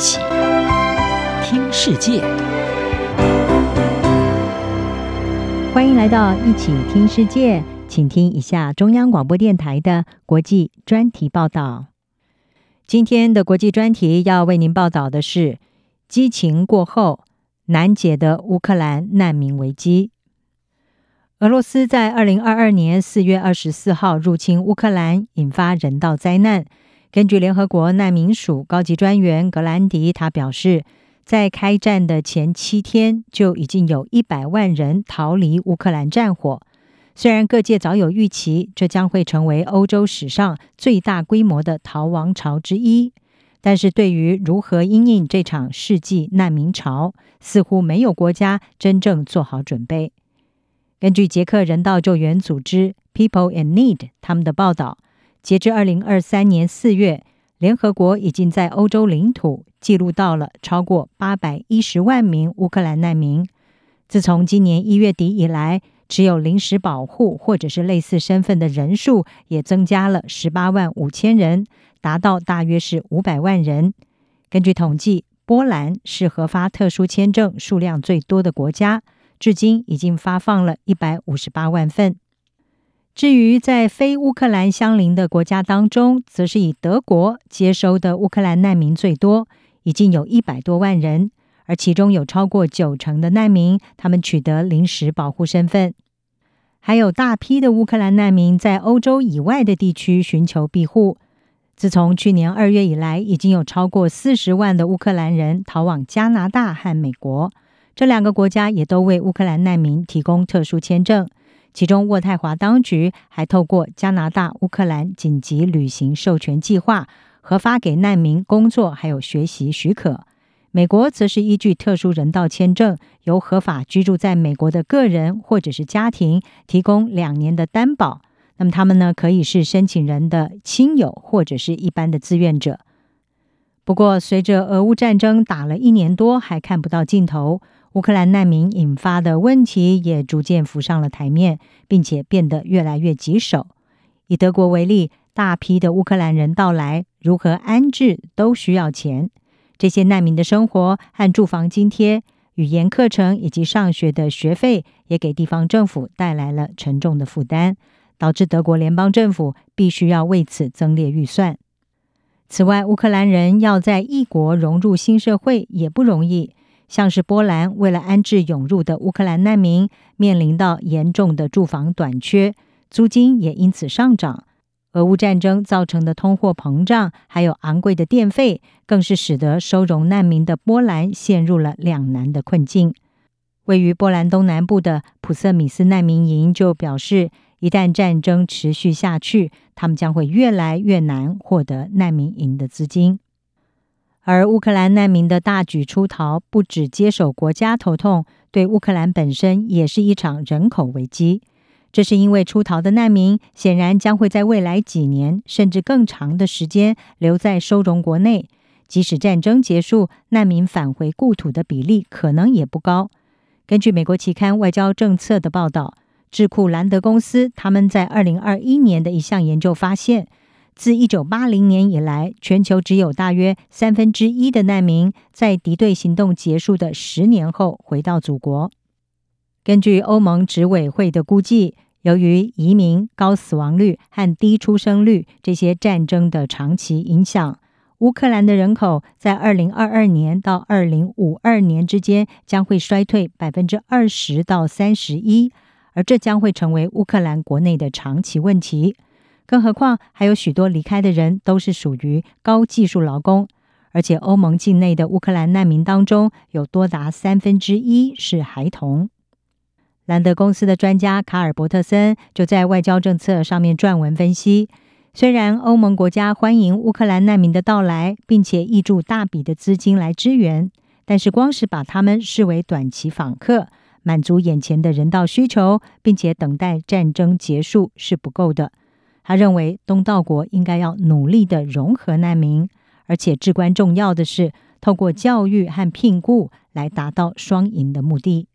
起听世界，欢迎来到一起听世界，请听一下中央广播电台的国际专题报道。今天的国际专题要为您报道的是：激情过后难解的乌克兰难民危机。俄罗斯在二零二二年四月二十四号入侵乌克兰，引发人道灾难。根据联合国难民署高级专员格兰迪，他表示，在开战的前七天就已经有一百万人逃离乌克兰战火。虽然各界早有预期，这将会成为欧洲史上最大规模的逃亡潮之一，但是对于如何因应这场世纪难民潮，似乎没有国家真正做好准备。根据捷克人道救援组织 People in Need 他们的报道。截至二零二三年四月，联合国已经在欧洲领土记录到了超过八百一十万名乌克兰难民。自从今年一月底以来，持有临时保护或者是类似身份的人数也增加了十八万五千人，达到大约是五百万人。根据统计，波兰是核发特殊签证数量最多的国家，至今已经发放了一百五十八万份。至于在非乌克兰相邻的国家当中，则是以德国接收的乌克兰难民最多，已经有一百多万人，而其中有超过九成的难民，他们取得临时保护身份。还有大批的乌克兰难民在欧洲以外的地区寻求庇护。自从去年二月以来，已经有超过四十万的乌克兰人逃往加拿大和美国，这两个国家也都为乌克兰难民提供特殊签证。其中，渥太华当局还透过加拿大乌克兰紧急旅行授权计划，核发给难民工作还有学习许可。美国则是依据特殊人道签证，由合法居住在美国的个人或者是家庭提供两年的担保。那么他们呢，可以是申请人的亲友或者是一般的志愿者。不过，随着俄乌战争打了一年多，还看不到尽头。乌克兰难民引发的问题也逐渐浮上了台面，并且变得越来越棘手。以德国为例，大批的乌克兰人到来，如何安置都需要钱。这些难民的生活和住房津贴、语言课程以及上学的学费，也给地方政府带来了沉重的负担，导致德国联邦政府必须要为此增列预算。此外，乌克兰人要在异国融入新社会也不容易。像是波兰，为了安置涌入的乌克兰难民，面临到严重的住房短缺，租金也因此上涨。俄乌战争造成的通货膨胀，还有昂贵的电费，更是使得收容难民的波兰陷入了两难的困境。位于波兰东南部的普瑟米斯难民营就表示，一旦战争持续下去，他们将会越来越难获得难民营的资金。而乌克兰难民的大举出逃，不只接手国家头痛，对乌克兰本身也是一场人口危机。这是因为出逃的难民显然将会在未来几年甚至更长的时间留在收容国内，即使战争结束，难民返回故土的比例可能也不高。根据美国期刊《外交政策》的报道，智库兰德公司他们在二零二一年的一项研究发现。自一九八零年以来，全球只有大约三分之一的难民在敌对行动结束的十年后回到祖国。根据欧盟执委会的估计，由于移民、高死亡率和低出生率这些战争的长期影响，乌克兰的人口在二零二二年到二零五二年之间将会衰退百分之二十到三十一，而这将会成为乌克兰国内的长期问题。更何况，还有许多离开的人都是属于高技术劳工，而且欧盟境内的乌克兰难民当中，有多达三分之一是孩童。兰德公司的专家卡尔伯特森就在外交政策上面撰文分析：虽然欧盟国家欢迎乌克兰难民的到来，并且挹注大笔的资金来支援，但是光是把他们视为短期访客，满足眼前的人道需求，并且等待战争结束是不够的。他认为，东道国应该要努力的融合难民，而且至关重要的是，透过教育和聘雇来达到双赢的目的。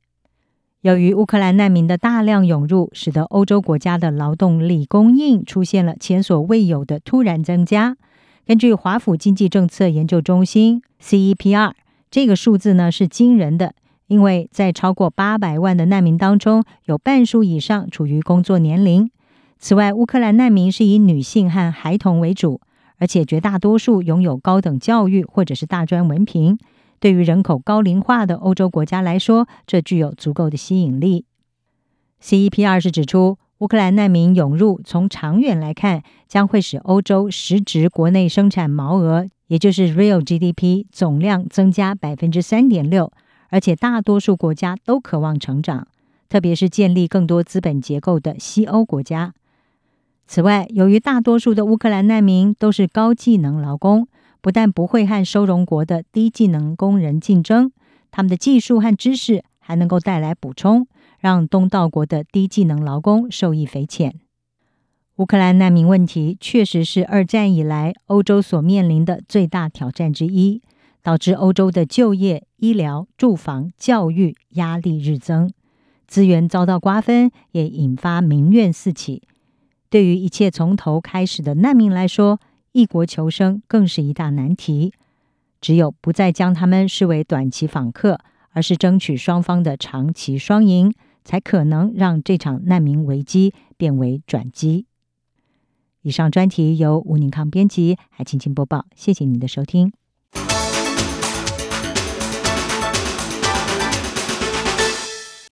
由于乌克兰难民的大量涌入，使得欧洲国家的劳动力供应出现了前所未有的突然增加。根据华府经济政策研究中心 （CEPR），这个数字呢是惊人的，因为在超过八百万的难民当中，有半数以上处于工作年龄。此外，乌克兰难民是以女性和孩童为主，而且绝大多数拥有高等教育或者是大专文凭。对于人口高龄化的欧洲国家来说，这具有足够的吸引力。CEPR 是指出，乌克兰难民涌入，从长远来看，将会使欧洲实质国内生产毛额，也就是 Real GDP 总量增加百分之三点六，而且大多数国家都渴望成长，特别是建立更多资本结构的西欧国家。此外，由于大多数的乌克兰难民都是高技能劳工，不但不会和收容国的低技能工人竞争，他们的技术和知识还能够带来补充，让东道国的低技能劳工受益匪浅。乌克兰难民问题确实是二战以来欧洲所面临的最大挑战之一，导致欧洲的就业、医疗、住房、教育压力日增，资源遭到瓜分，也引发民怨四起。对于一切从头开始的难民来说，异国求生更是一大难题。只有不再将他们视为短期访客，而是争取双方的长期双赢，才可能让这场难民危机变为转机。以上专题由吴宁康编辑，还请播报。谢谢您的收听。